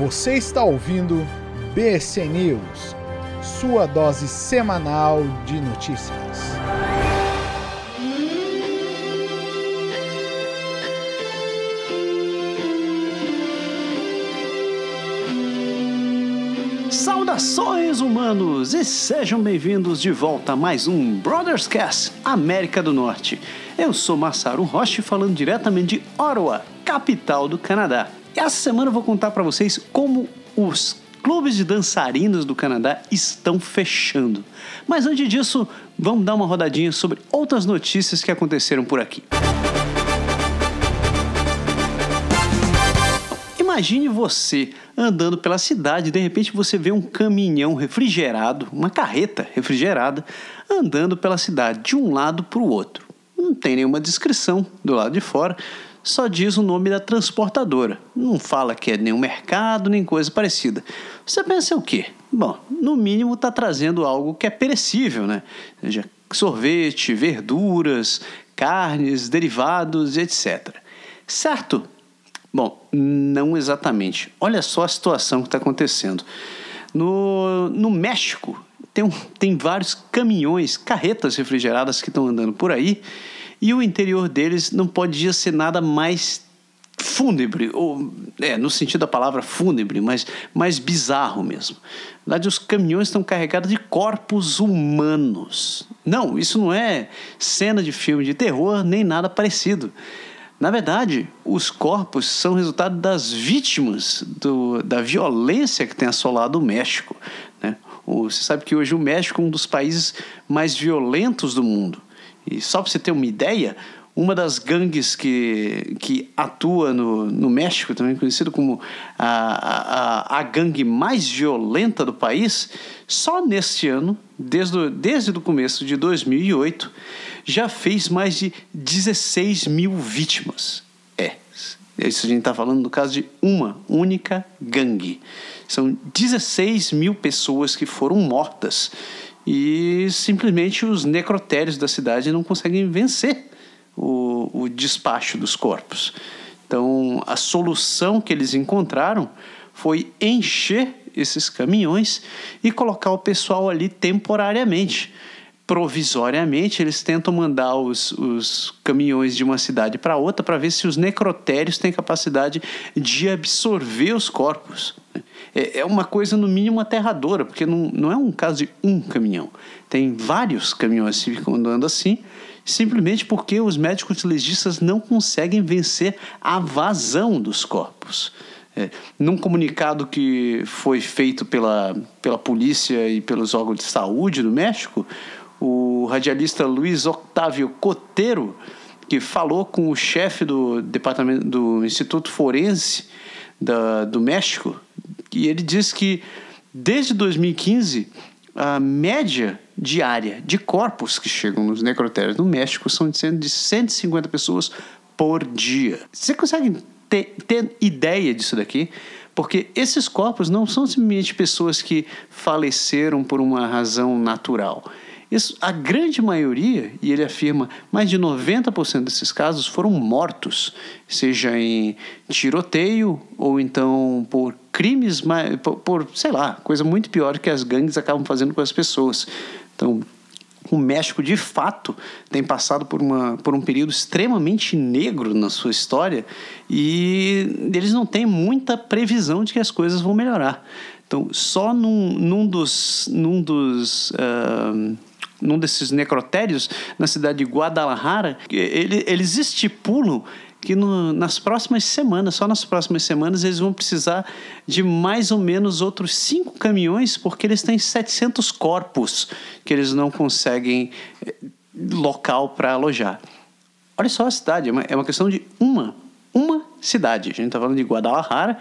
Você está ouvindo BC News, sua dose semanal de notícias. Saudações humanos e sejam bem-vindos de volta a mais um Brothers Cast América do Norte. Eu sou Massaru Roche falando diretamente de Ottawa, capital do Canadá. Essa semana eu vou contar para vocês como os clubes de dançarinos do Canadá estão fechando. Mas antes disso, vamos dar uma rodadinha sobre outras notícias que aconteceram por aqui. Imagine você andando pela cidade e de repente você vê um caminhão refrigerado, uma carreta refrigerada, andando pela cidade de um lado para o outro. Não tem nenhuma descrição do lado de fora, só diz o nome da transportadora. Não fala que é nenhum mercado, nem coisa parecida. Você pensa o quê? Bom, no mínimo está trazendo algo que é perecível, né? Seja sorvete, verduras, carnes, derivados, etc. Certo? Bom, não exatamente. Olha só a situação que está acontecendo. No, no México, tem, um, tem vários caminhões, carretas refrigeradas que estão andando por aí, e o interior deles não podia ser nada mais fúnebre, ou, é, no sentido da palavra fúnebre, mas mais bizarro mesmo. Na verdade, os caminhões estão carregados de corpos humanos. Não, isso não é cena de filme de terror, nem nada parecido. Na verdade, os corpos são resultado das vítimas do, da violência que tem assolado o México. Né? Você sabe que hoje o México é um dos países mais violentos do mundo. E só para você ter uma ideia, uma das gangues que, que atua no, no México, também conhecido como a, a, a gangue mais violenta do país, só neste ano, desde, o, desde o começo de 2008, já fez mais de 16 mil vítimas. É, isso a gente está falando no caso de uma única gangue. São 16 mil pessoas que foram mortas e simplesmente os necrotérios da cidade não conseguem vencer o, o despacho dos corpos. Então, a solução que eles encontraram foi encher esses caminhões e colocar o pessoal ali temporariamente provisoriamente, eles tentam mandar os, os caminhões de uma cidade para outra para ver se os necrotérios têm capacidade de absorver os corpos. É, é uma coisa, no mínimo, aterradora, porque não, não é um caso de um caminhão. Tem vários caminhões andando assim, simplesmente porque os médicos legistas não conseguem vencer a vazão dos corpos. É, num comunicado que foi feito pela, pela polícia e pelos órgãos de saúde do México, o radialista Luiz Octávio Coteiro, que falou com o chefe do departamento do Instituto Forense da, do México, e ele diz que desde 2015 a média diária de corpos que chegam nos necrotérios no México são de 150 pessoas por dia. Você consegue ter, ter ideia disso daqui? Porque esses corpos não são simplesmente pessoas que faleceram por uma razão natural isso, a grande maioria, e ele afirma, mais de 90% desses casos foram mortos, seja em tiroteio ou então por crimes, por, sei lá, coisa muito pior que as gangues acabam fazendo com as pessoas. Então, o México de fato tem passado por, uma, por um período extremamente negro na sua história e eles não têm muita previsão de que as coisas vão melhorar. Então, só num, num dos, num dos uh, num desses necrotérios, na cidade de Guadalajara, ele, eles estipulam que no, nas próximas semanas, só nas próximas semanas, eles vão precisar de mais ou menos outros cinco caminhões, porque eles têm 700 corpos que eles não conseguem eh, local para alojar. Olha só a cidade, é uma, é uma questão de uma, uma cidade. A gente está falando de Guadalajara,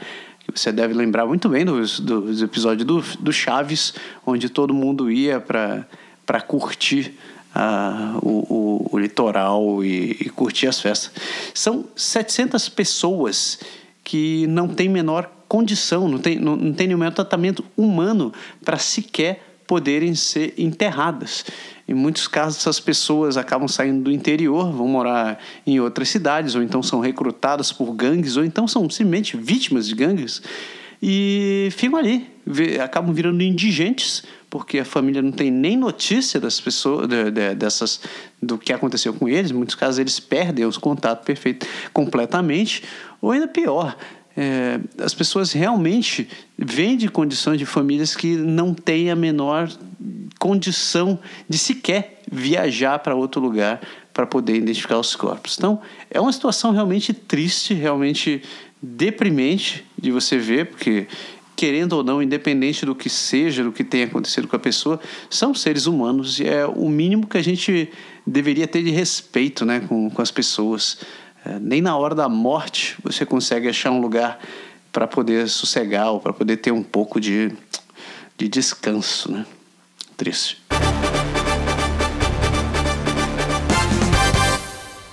que você deve lembrar muito bem dos, dos episódios do, do Chaves, onde todo mundo ia para para curtir uh, o, o, o, litoral e, e, curtir as festas. São 700 pessoas que não têm menor condição, não tem, não, não tem nenhum tratamento humano para sequer poderem ser enterradas. Em muitos casos, essas pessoas acabam saindo do interior, vão morar em outras cidades, ou então são recrutadas por gangues, ou então são simplesmente vítimas de gangues e ficam ali, acabam virando indigentes, porque a família não tem nem notícia das pessoas, de, de, dessas, do que aconteceu com eles. Em muitos casos eles perdem os contatos perfeitos completamente, ou ainda pior, é, as pessoas realmente vêm de condições de famílias que não têm a menor condição de sequer viajar para outro lugar para poder identificar os corpos. Então, é uma situação realmente triste, realmente deprimente de você ver, porque querendo ou não, independente do que seja, do que tenha acontecido com a pessoa, são seres humanos e é o mínimo que a gente deveria ter de respeito né, com, com as pessoas. É, nem na hora da morte você consegue achar um lugar para poder sossegar ou para poder ter um pouco de, de descanso. Né? Triste.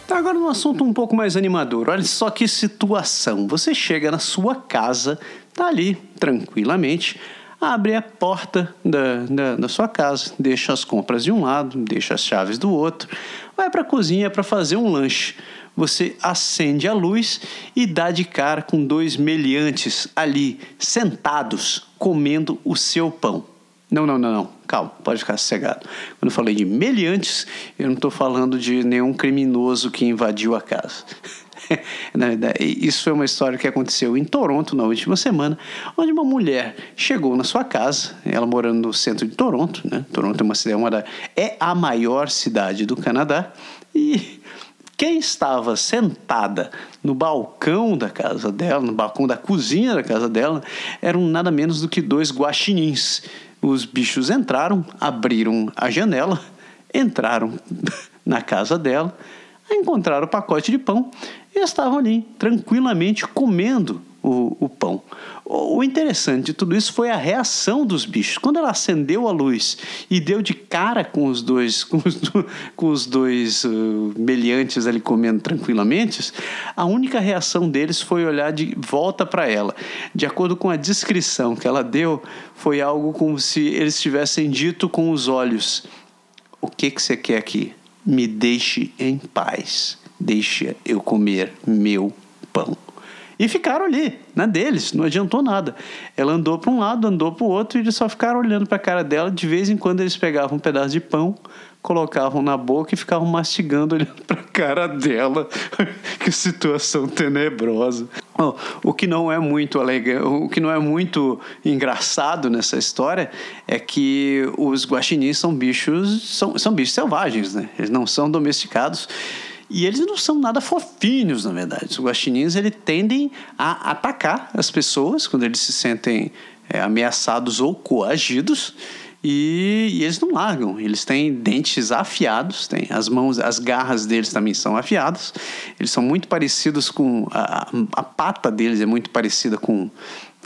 Tá, agora um assunto um pouco mais animador. Olha só que situação. Você chega na sua casa está ali tranquilamente, abre a porta da, da, da, sua casa, deixa as compras de um lado, deixa as chaves do outro, vai para a cozinha para fazer um lanche. Você acende a luz e dá de cara com dois meliantes ali, sentados, comendo o seu pão. Não, não, não, não. Calma, pode ficar sossegado. Quando eu falei de meliantes, eu não estou falando de nenhum criminoso que invadiu a casa. Isso foi uma história que aconteceu em Toronto na última semana, onde uma mulher chegou na sua casa, ela morando no centro de Toronto, né? Toronto é uma cidade, uma da, é a maior cidade do Canadá, e quem estava sentada no balcão da casa dela, no balcão da cozinha da casa dela, eram nada menos do que dois guaxinins. Os bichos entraram, abriram a janela, entraram na casa dela, encontraram o pacote de pão e estavam ali, tranquilamente comendo o, o pão. O, interessante de tudo isso foi a reação dos bichos. Quando ela acendeu a luz e deu de cara com os dois, com os, com os dois uh, meliantes ali comendo tranquilamente, a única reação deles foi olhar de volta para ela. De acordo com a descrição que ela deu, foi algo como se eles tivessem dito com os olhos: O que, que você quer aqui? Me deixe em paz. Deixa eu comer meu pão. E ficaram ali, na deles, não adiantou nada. Ela andou para um lado, andou para o outro e eles só ficaram olhando para a cara dela. De vez em quando eles pegavam um pedaço de pão, colocavam na boca e ficavam mastigando, olhando para a cara dela. que situação tenebrosa. Oh, o que não é muito alegre, o que não é muito engraçado nessa história é que os guaxinins são bichos, são, são bichos selvagens, né? Eles não são domesticados. E eles não são nada fofinhos, na verdade. Os guaxinins eles tendem a atacar as pessoas quando eles se sentem é, ameaçados ou coagidos. E, e, eles não largam. Eles têm dentes afiados, têm as mãos, as garras deles também são afiadas. Eles são muito parecidos com a, a pata deles é muito parecida com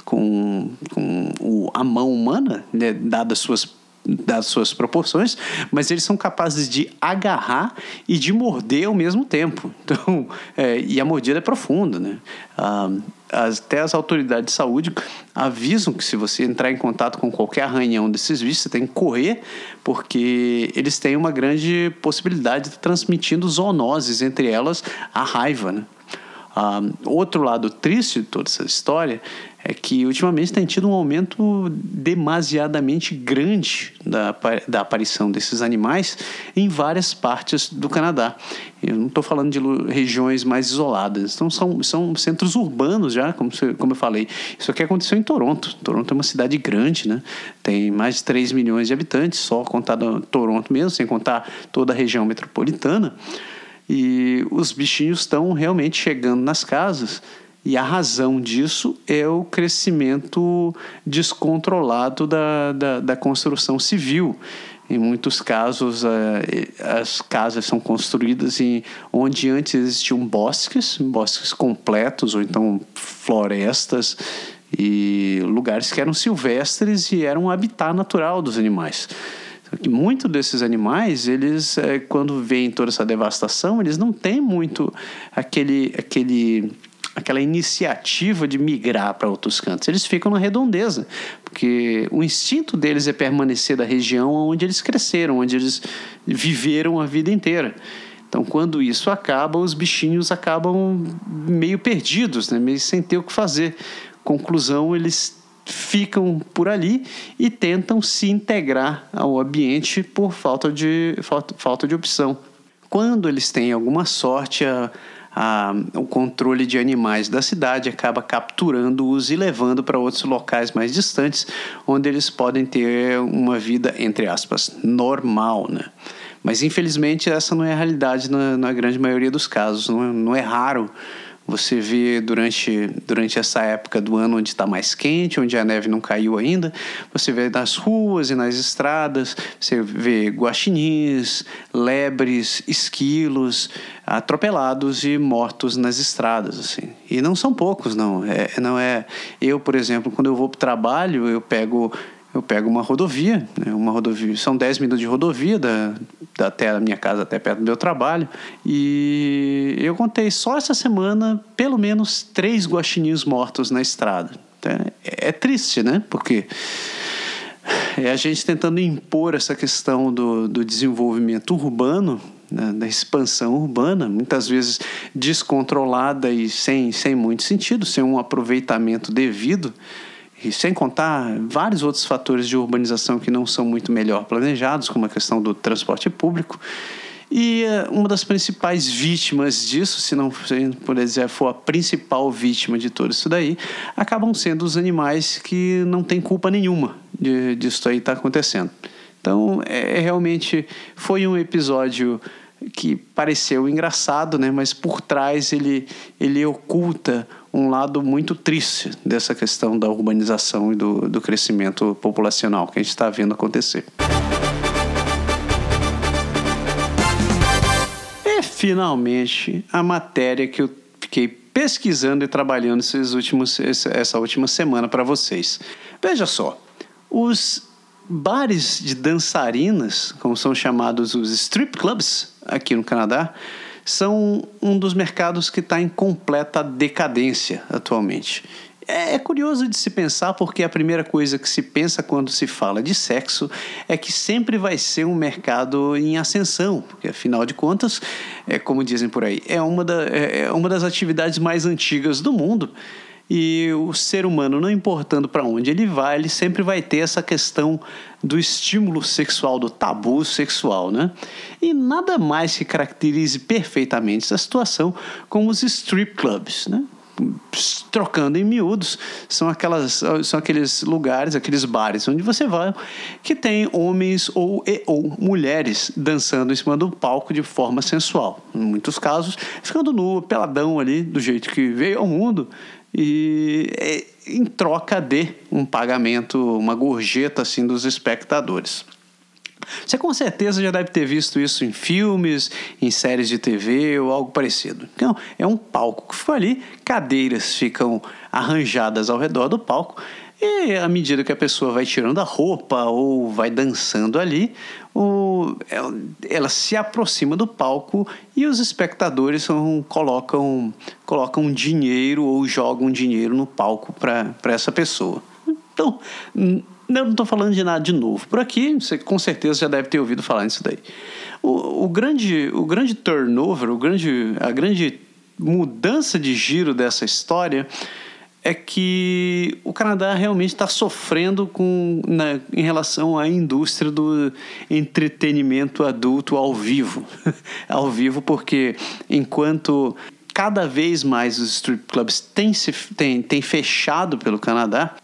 com, com o, a mão humana, né, dadas suas das suas proporções, mas eles são capazes de agarrar e de morder ao mesmo tempo. Então, é, e a mordida é profunda, né? Ah, até as autoridades de saúde avisam que se você entrar em contato com qualquer arranhão desses bichos, você tem que correr, porque eles têm uma grande possibilidade de transmitindo zoonoses, entre elas a raiva, né? Ah, outro lado triste de toda essa história é que ultimamente tem tido um aumento demasiadamente grande da, da aparição desses animais em várias partes do Canadá. Eu não estou falando de regiões mais isoladas, então são, são centros urbanos já, como, como eu falei. Isso aqui aconteceu em Toronto. Toronto é uma cidade grande, né? tem mais de 3 milhões de habitantes, só contado Toronto mesmo, sem contar toda a região metropolitana. E os bichinhos estão realmente chegando nas casas e a razão disso é o crescimento descontrolado da, da, da construção civil. Em muitos casos, as casas são construídas em onde antes existiam bosques, bosques completos, ou então florestas, e lugares que eram silvestres e eram habitat natural dos animais. Muitos desses animais, eles, é, quando veem toda essa devastação, eles não têm muito aquele, aquele aquela iniciativa de migrar para outros cantos. Eles ficam na redondeza, porque o instinto deles é permanecer da região onde eles cresceram, onde eles viveram a vida inteira. Então, quando isso acaba, os bichinhos acabam meio perdidos, né? meio sem ter o que fazer. Conclusão, eles ficam por ali e tentam se integrar ao ambiente por falta de, falta, falta de opção. Quando eles têm alguma sorte, a, a, o controle de animais da cidade acaba capturando-os e levando para outros locais mais distantes, onde eles podem ter uma vida, entre aspas, normal. Né? Mas infelizmente essa não é a realidade na, na grande maioria dos casos, não é, não é raro você vê durante, durante essa época do ano onde está mais quente, onde a neve não caiu ainda, você vê nas ruas e nas estradas, você vê guaxinins, lebres, esquilos atropelados e mortos nas estradas, assim. E não são poucos, não. É, não é. Eu, por exemplo, quando eu vou para o trabalho, eu pego eu pego uma rodovia, né, uma rodovia, são 10 minutos de rodovia da, da, até a minha casa, até perto do meu trabalho, e eu contei só essa semana pelo menos três guaxinins mortos na estrada. Então, é, é triste, né? Porque é a gente tentando impor essa questão do, do desenvolvimento urbano, né, da expansão urbana, muitas vezes descontrolada e sem, sem muito sentido, sem um aproveitamento devido, e sem contar vários outros fatores de urbanização que não são muito melhor planejados, como a questão do transporte público. E eh, uma das principais vítimas disso, se não por dizer for a principal vítima de tudo isso daí, acabam sendo os animais que não têm culpa nenhuma de, disso aí estar tá acontecendo. Então, é, é, realmente foi um episódio que pareceu engraçado, né? mas por trás ele, ele oculta um lado muito triste dessa questão da urbanização e do, do crescimento populacional que a gente está vendo acontecer. E finalmente a matéria que eu fiquei pesquisando e trabalhando esses últimos, essa última semana para vocês. Veja só, os bares de dançarinas, como são chamados os strip clubs aqui no Canadá, são um dos mercados que está em completa decadência atualmente. É, é curioso de se pensar porque a primeira coisa que se pensa quando se fala de sexo é que sempre vai ser um mercado em ascensão, porque afinal de contas, é como dizem por aí, é uma, da, é, é uma das atividades mais antigas do mundo e o ser humano, não importando para onde ele vai, ele sempre vai ter essa questão do estímulo sexual, do tabu sexual, né? E nada mais que caracterize perfeitamente essa situação como os strip clubs, né? trocando em miúdos, são, aquelas, são aqueles lugares, aqueles bares onde você vai que tem homens ou, e, ou mulheres dançando em cima do palco de forma sensual. Em muitos casos, ficando nu, peladão ali, do jeito que veio ao mundo, e é, em troca de um pagamento, uma gorjeta assim dos espectadores. Você com certeza já deve ter visto isso em filmes, em séries de TV ou algo parecido. Então, é um palco que foi ali, cadeiras ficam arranjadas ao redor do palco e à medida que a pessoa vai tirando a roupa ou vai dançando ali, o, ela, ela, se aproxima do palco e os espectadores são, colocam, colocam dinheiro ou jogam dinheiro no palco para essa pessoa. Então, eu não estou falando de nada de novo. Por aqui, você com certeza já deve ter ouvido falar nisso daí. O, o, grande, o grande turnover, o grande, a grande mudança de giro dessa história é que o Canadá realmente está sofrendo com, na, em relação à indústria do entretenimento adulto ao vivo. ao vivo, porque enquanto cada vez mais os strip clubs têm, se, têm, têm fechado pelo Canadá,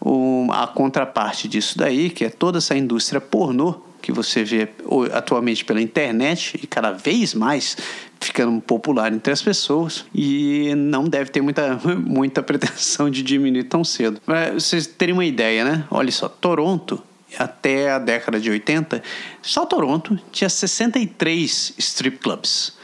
a contraparte disso daí, que é toda essa indústria pornô, que você vê atualmente pela internet e cada vez mais ficando popular entre as pessoas e não deve ter muita, muita pretensão de diminuir tão cedo. Para vocês terem uma ideia, né? Olha só, Toronto até a década de 80, só Toronto tinha 63 strip clubs.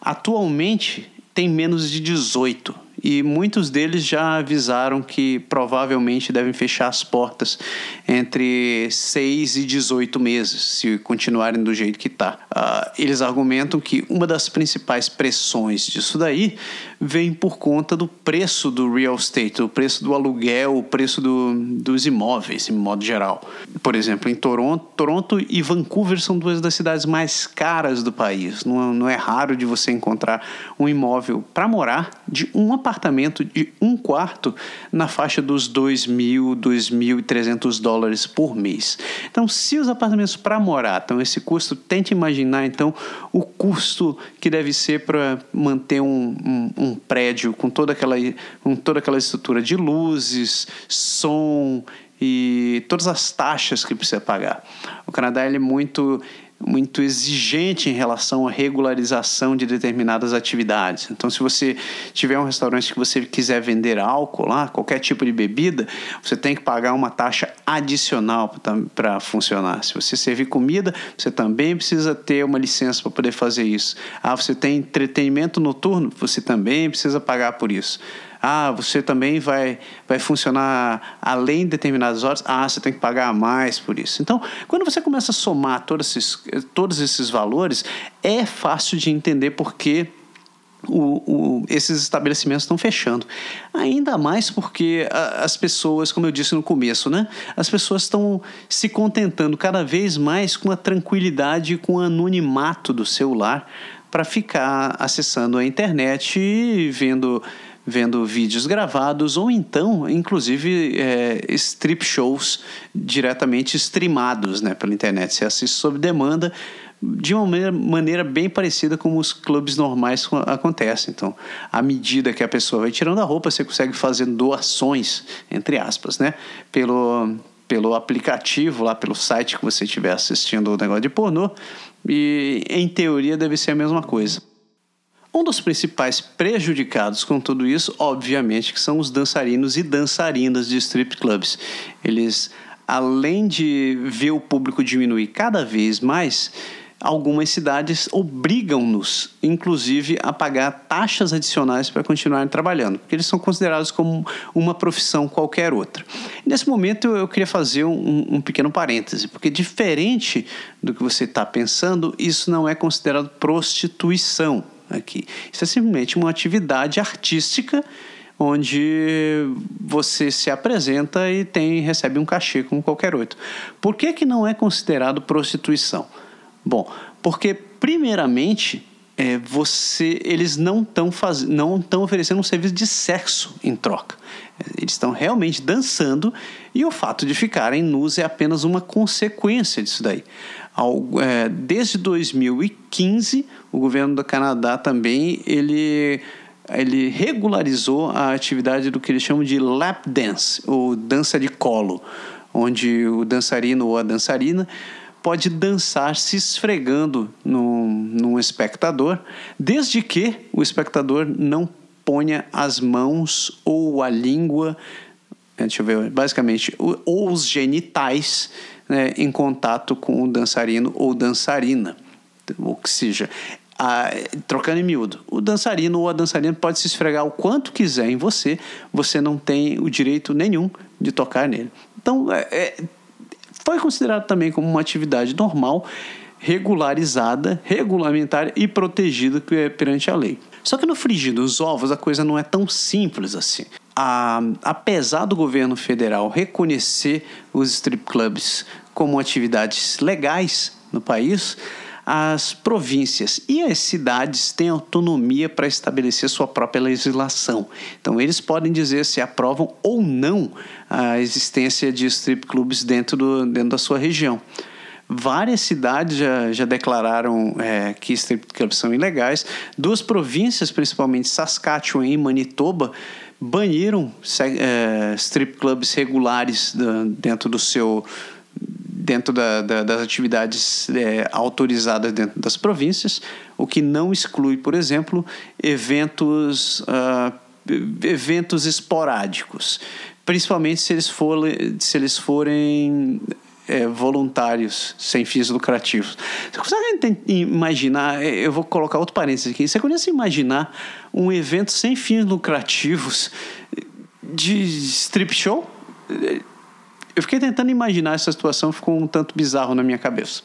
Atualmente tem menos de 18 e muitos deles já avisaram que provavelmente devem fechar as portas entre 6 e 18 meses, se continuarem do jeito que está. Uh, eles argumentam que uma das principais pressões disso daí vem por conta do preço do real estate, o preço do aluguel, o preço do, dos imóveis, em modo geral. Por exemplo, em Toronto, Toronto e Vancouver são duas das cidades mais caras do país. Não, não é raro de você encontrar um imóvel para morar de um apartamento de um quarto na faixa dos 2.000, 2.300 dólares por mês. Então, se os apartamentos para morar estão esse custo, tente imaginar então o custo que deve ser para manter um, um, um, prédio com toda, aquela, com toda aquela estrutura de luzes, som e todas as taxas que precisa pagar. O Canadá ele é muito muito exigente em relação à regularização de determinadas atividades. Então, se você tiver um restaurante que você quiser vender álcool lá, qualquer tipo de bebida, você tem que pagar uma taxa adicional para funcionar. Se você servir comida, você também precisa ter uma licença para poder fazer isso. Ah, você tem entretenimento noturno, você também precisa pagar por isso. Ah, você também vai, vai funcionar além de determinadas horas. Ah, você tem que pagar mais por isso. Então, quando você começa a somar todos esses, todos esses valores, é fácil de entender por que o, o, esses estabelecimentos estão fechando. Ainda mais porque a, as pessoas, como eu disse no começo, né? As pessoas estão se contentando cada vez mais com a tranquilidade com o anonimato do celular para ficar acessando a internet e vendo vendo vídeos gravados ou então, inclusive, é, strip shows diretamente streamados né, pela internet. Você assiste sob demanda de uma maneira, maneira bem parecida como os clubes normais acontecem. Então, à medida que a pessoa vai tirando a roupa, você consegue fazer doações, entre aspas, né, pelo, pelo aplicativo, lá pelo site que você estiver assistindo o negócio de pornô. E, em teoria, deve ser a mesma coisa. Um dos principais prejudicados com tudo isso, obviamente, que são os dançarinos e dançarinas de strip clubs. Eles, além de ver o público diminuir cada vez mais, algumas cidades obrigam-nos, inclusive, a pagar taxas adicionais para continuarem trabalhando, porque eles são considerados como uma profissão qualquer outra. Nesse momento, eu queria fazer um, um pequeno parêntese, porque diferente do que você está pensando, isso não é considerado prostituição aqui. Isso é simplesmente uma atividade artística onde você se apresenta e tem recebe um cachê como qualquer outro. Por que, que não é considerado prostituição? Bom, porque primeiramente é, você, eles não estão não estão oferecendo um serviço de sexo em troca. Eles estão realmente dançando e o fato de ficarem nus é apenas uma consequência disso daí. Ao, é, desde 2015, o governo do Canadá também ele, ele regularizou a atividade do que eles chamam de lap dance, ou dança de colo, onde o dançarino ou a dançarina pode dançar se esfregando num, num espectador, desde que o espectador não ponha as mãos ou a língua, é, deixa eu ver, basicamente, ou os genitais né, em contato com o dançarino ou dançarina. Ou que seja, trocando em miúdo, o dançarino ou a dançarina pode se esfregar o quanto quiser em você, você não tem o direito nenhum de tocar nele. Então, é, é, foi considerado também como uma atividade normal, regularizada, regulamentar e protegida perante a lei. Só que no frigir dos ovos a coisa não é tão simples assim a, apesar do governo federal reconhecer os strip clubs como atividades legais no país, as províncias e as cidades têm autonomia para estabelecer sua própria legislação. Então, eles podem dizer se aprovam ou não a existência de strip clubs dentro, do, dentro da sua região. Várias cidades já, já declararam é, que strip clubs são ilegais. Duas províncias, principalmente Saskatchewan e Manitoba, baniram é, strip clubs regulares dentro do seu dentro da, da, das atividades é, autorizadas dentro das províncias, o que não exclui, por exemplo, eventos uh, eventos esporádicos, principalmente se eles, for, se eles forem é, voluntários sem fins lucrativos. Você consegue imaginar? É, eu vou colocar outro parênteses aqui. Você consegue imaginar um evento sem fins lucrativos de strip show? Eu fiquei tentando imaginar essa situação, ficou um tanto bizarro na minha cabeça.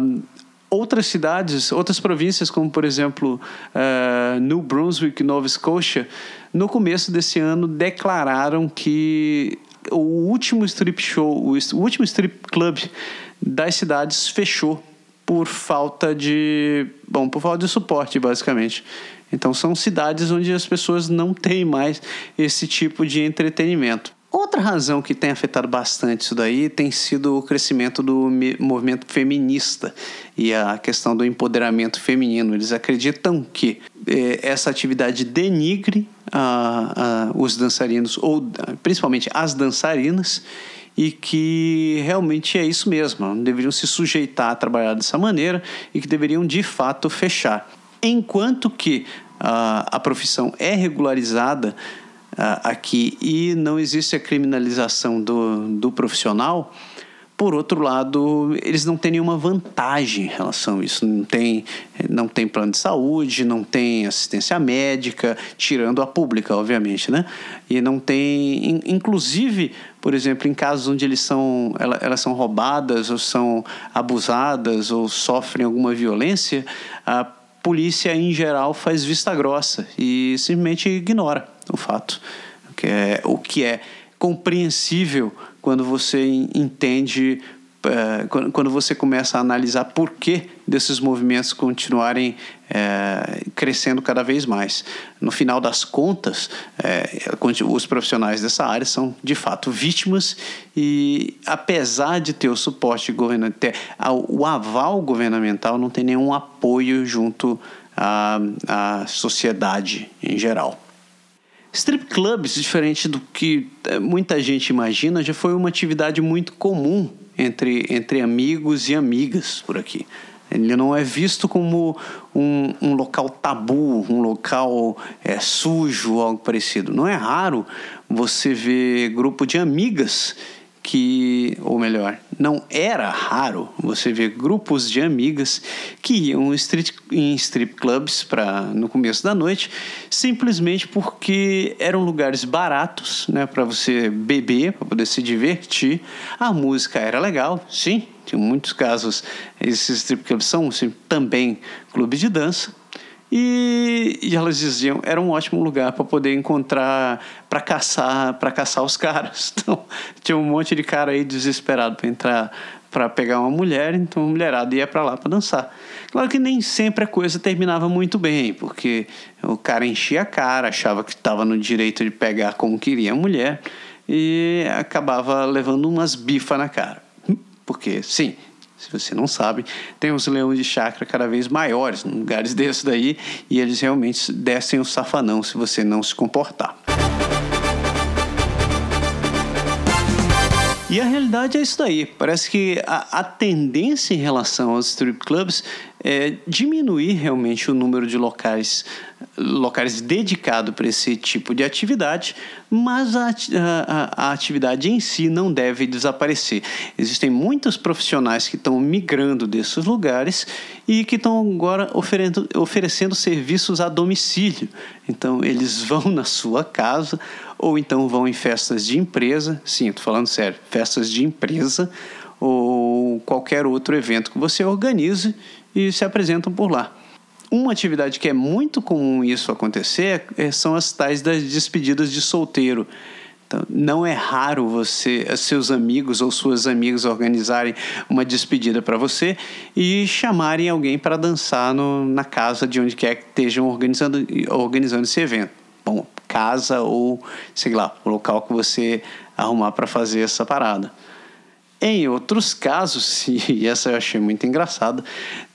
Um, outras cidades, outras províncias, como por exemplo uh, New Brunswick, Nova Scotia, no começo desse ano declararam que o último strip show, o último strip club das cidades fechou por falta de. Bom, por falta de suporte, basicamente. Então são cidades onde as pessoas não têm mais esse tipo de entretenimento. Outra razão que tem afetado bastante isso daí tem sido o crescimento do movimento feminista e a questão do empoderamento feminino. Eles acreditam que eh, essa atividade denigre os dançarinos, ou principalmente as dançarinas, e que realmente é isso mesmo, não deveriam se sujeitar a trabalhar dessa maneira e que deveriam de fato fechar. Enquanto que a profissão é regularizada aqui e não existe a criminalização do, do profissional, por outro lado, eles não têm nenhuma vantagem em relação a isso. Não tem, não tem plano de saúde, não tem assistência médica, tirando a pública, obviamente, né? E não tem, inclusive, por exemplo, em casos onde eles são, elas são roubadas ou são abusadas ou sofrem alguma violência, polícia em geral faz vista grossa e simplesmente ignora o fato, o que é, o que é compreensível quando você entende, é, quando você começa a analisar por que desses movimentos continuarem é, crescendo cada vez mais. No final das contas, é, os profissionais dessa área são de fato vítimas e, apesar de ter o suporte governamental, o aval governamental não tem nenhum apoio junto à, à sociedade em geral. Strip clubs, diferente do que é, muita gente imagina, já foi uma atividade muito comum entre, entre amigos e amigas por aqui. Ele não é visto como um, um local tabu, um local é, sujo, algo parecido. Não é raro você ver grupo de amigas que, ou melhor, não era raro você ver grupos de amigas que iam street, em strip clubs para no começo da noite, simplesmente porque eram lugares baratos, né, para você beber, para poder se divertir. A música era legal, sim. Em muitos casos, esses strip clubs são assim, também clubes de dança e, e, elas diziam era um ótimo lugar para poder encontrar para caçar para caçar os caras. Então tinha um monte de cara aí desesperado para entrar para pegar uma mulher então a mulherada ia para lá para dançar. Claro que nem sempre a coisa terminava muito bem porque o cara enchia a cara achava que estava no direito de pegar como queria a mulher e acabava levando umas bifas na cara. Porque sim se você não sabe, tem os leões de chácara cada vez maiores, em lugares desses daí, e eles realmente descem o safanão se você não se comportar. E a realidade é isso daí. Parece que a, a tendência em relação aos strip clubs é diminuir realmente o número de locais locais dedicados para esse tipo de atividade, mas a, a, a, atividade em si não deve desaparecer. Existem muitos profissionais que estão migrando desses lugares e que estão agora oferecendo, oferecendo serviços a domicílio. Então, eles vão na sua casa ou então vão em festas de empresa, sim, estou falando sério, festas de empresa ou qualquer outro evento que você organize e se apresentam por lá. Uma atividade que é muito comum isso acontecer é, são as tais das despedidas de solteiro. Então, não é raro você, seus amigos ou suas amigas organizarem uma despedida para você e chamarem alguém para dançar no, na casa de onde quer que estejam organizando, organizando esse evento. Bom, casa ou, sei lá, o local que você arrumar para fazer essa parada. Em outros casos, e essa eu achei muito engraçada,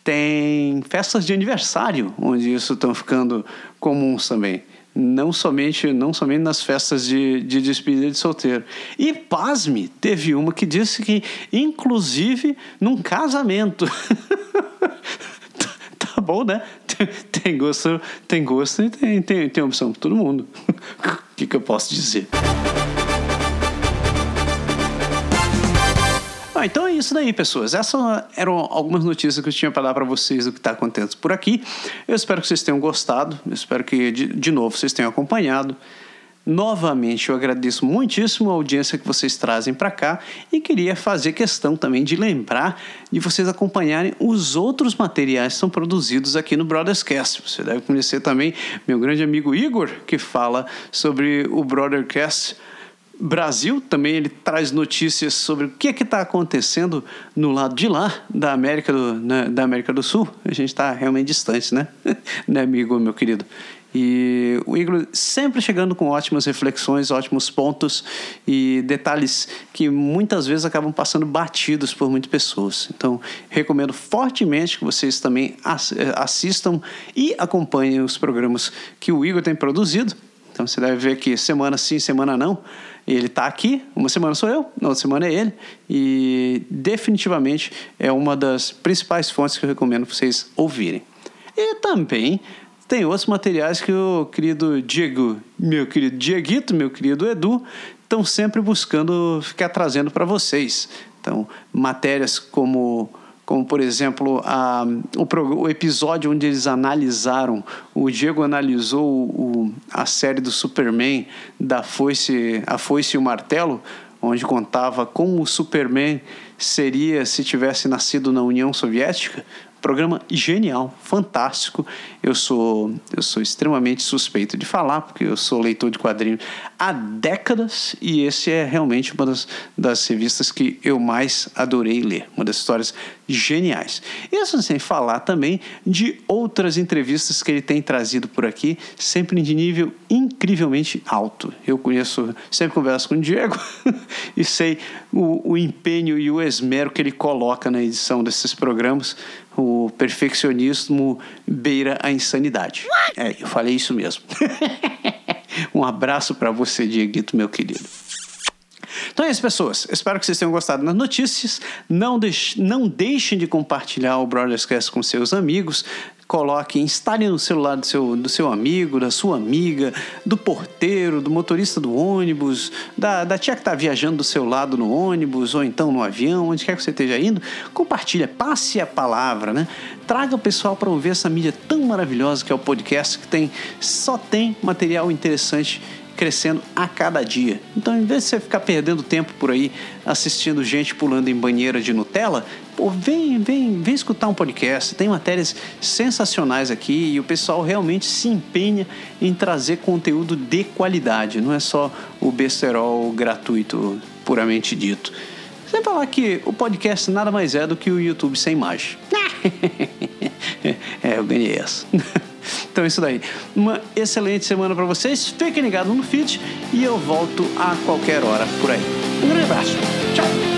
tem festas de aniversário, onde isso estão ficando comuns também. Não somente, não somente nas festas de, de despedida de solteiro. E, pasme, teve uma que disse que, inclusive, num casamento. tá bom, né? Tem gosto, tem gosto e tem, tem, tem opção para todo mundo. O que, que eu posso dizer? Ah, então é isso daí, pessoas. Essas eram algumas notícias que eu tinha para dar para vocês do que está acontecendo por aqui. Eu espero que vocês tenham gostado. Eu espero que, de, de novo, vocês tenham acompanhado. Novamente, eu agradeço muitíssimo a audiência que vocês trazem para cá e queria fazer questão também de lembrar de vocês acompanharem os outros materiais que são produzidos aqui no Brotherscast. Você deve conhecer também meu grande amigo Igor, que fala sobre o Brothercast Brasil, também ele traz notícias sobre o que é está acontecendo no lado de lá da América do, né, da América do Sul. A gente está realmente distante, né? né, amigo, meu querido? E o Igor sempre chegando com ótimas reflexões, ótimos pontos e detalhes que muitas vezes acabam passando batidos por muitas pessoas. Então, recomendo fortemente que vocês também eh, assistam e acompanhem os programas que o Igor tem produzido. Então, você deve ver que semana sim, semana não, ele está aqui, uma semana sou eu, na outra semana é ele, e definitivamente é uma das principais fontes que eu recomendo vocês ouvirem. E também tem outros materiais que o querido Diego, meu querido Dieguito, meu querido Edu, estão sempre buscando ficar trazendo para vocês. Então, matérias como como por exemplo a, o, o, episódio onde eles analisaram, o Diego analisou o, a série do Superman da foice, a foice e o martelo, onde contava como o Superman seria se tivesse nascido na União Soviética. Programa genial, fantástico. Eu sou, eu sou extremamente suspeito de falar, porque eu sou leitor de quadrinhos há décadas e esse é realmente uma das, das revistas que eu mais adorei ler. Uma das histórias geniais. Isso sem falar também de outras entrevistas que ele tem trazido por aqui, sempre de nível incrivelmente alto. Eu conheço, sempre converso com o Diego e sei o, o empenho e o esmero que ele coloca na edição desses programas o perfeccionismo beira a insanidade. É, eu falei isso mesmo. um abraço para você, Dieguito, meu querido. Então é isso, pessoas. Espero que vocês tenham gostado das notícias. Não, deixe, não deixem de compartilhar o Brotherscast com seus amigos coloque, instale no celular do seu, do seu amigo, da sua amiga, do porteiro, do motorista do ônibus, da, da tia que está viajando do seu lado no ônibus ou então no avião, onde quer que você esteja indo, compartilha, passe a palavra, né? Traga o pessoal para ouvir essa mídia tão maravilhosa que é o podcast, que tem só tem material interessante crescendo a cada dia. Então, em vez de você ficar perdendo tempo por aí assistindo gente pulando em banheira de Nutella, pô, vem, vem, vem escutar um podcast. Tem matérias sensacionais aqui e o pessoal realmente se empenha em trazer conteúdo de qualidade, não é só o besterol gratuito puramente dito. Sem falar que o podcast nada mais é do que o YouTube sem imagem. é, eu ganhei essa. Então é isso daí. Uma excelente semana para vocês. Fiquem ligados no feed e eu volto a qualquer hora por aí. Um grande abraço. Tchau.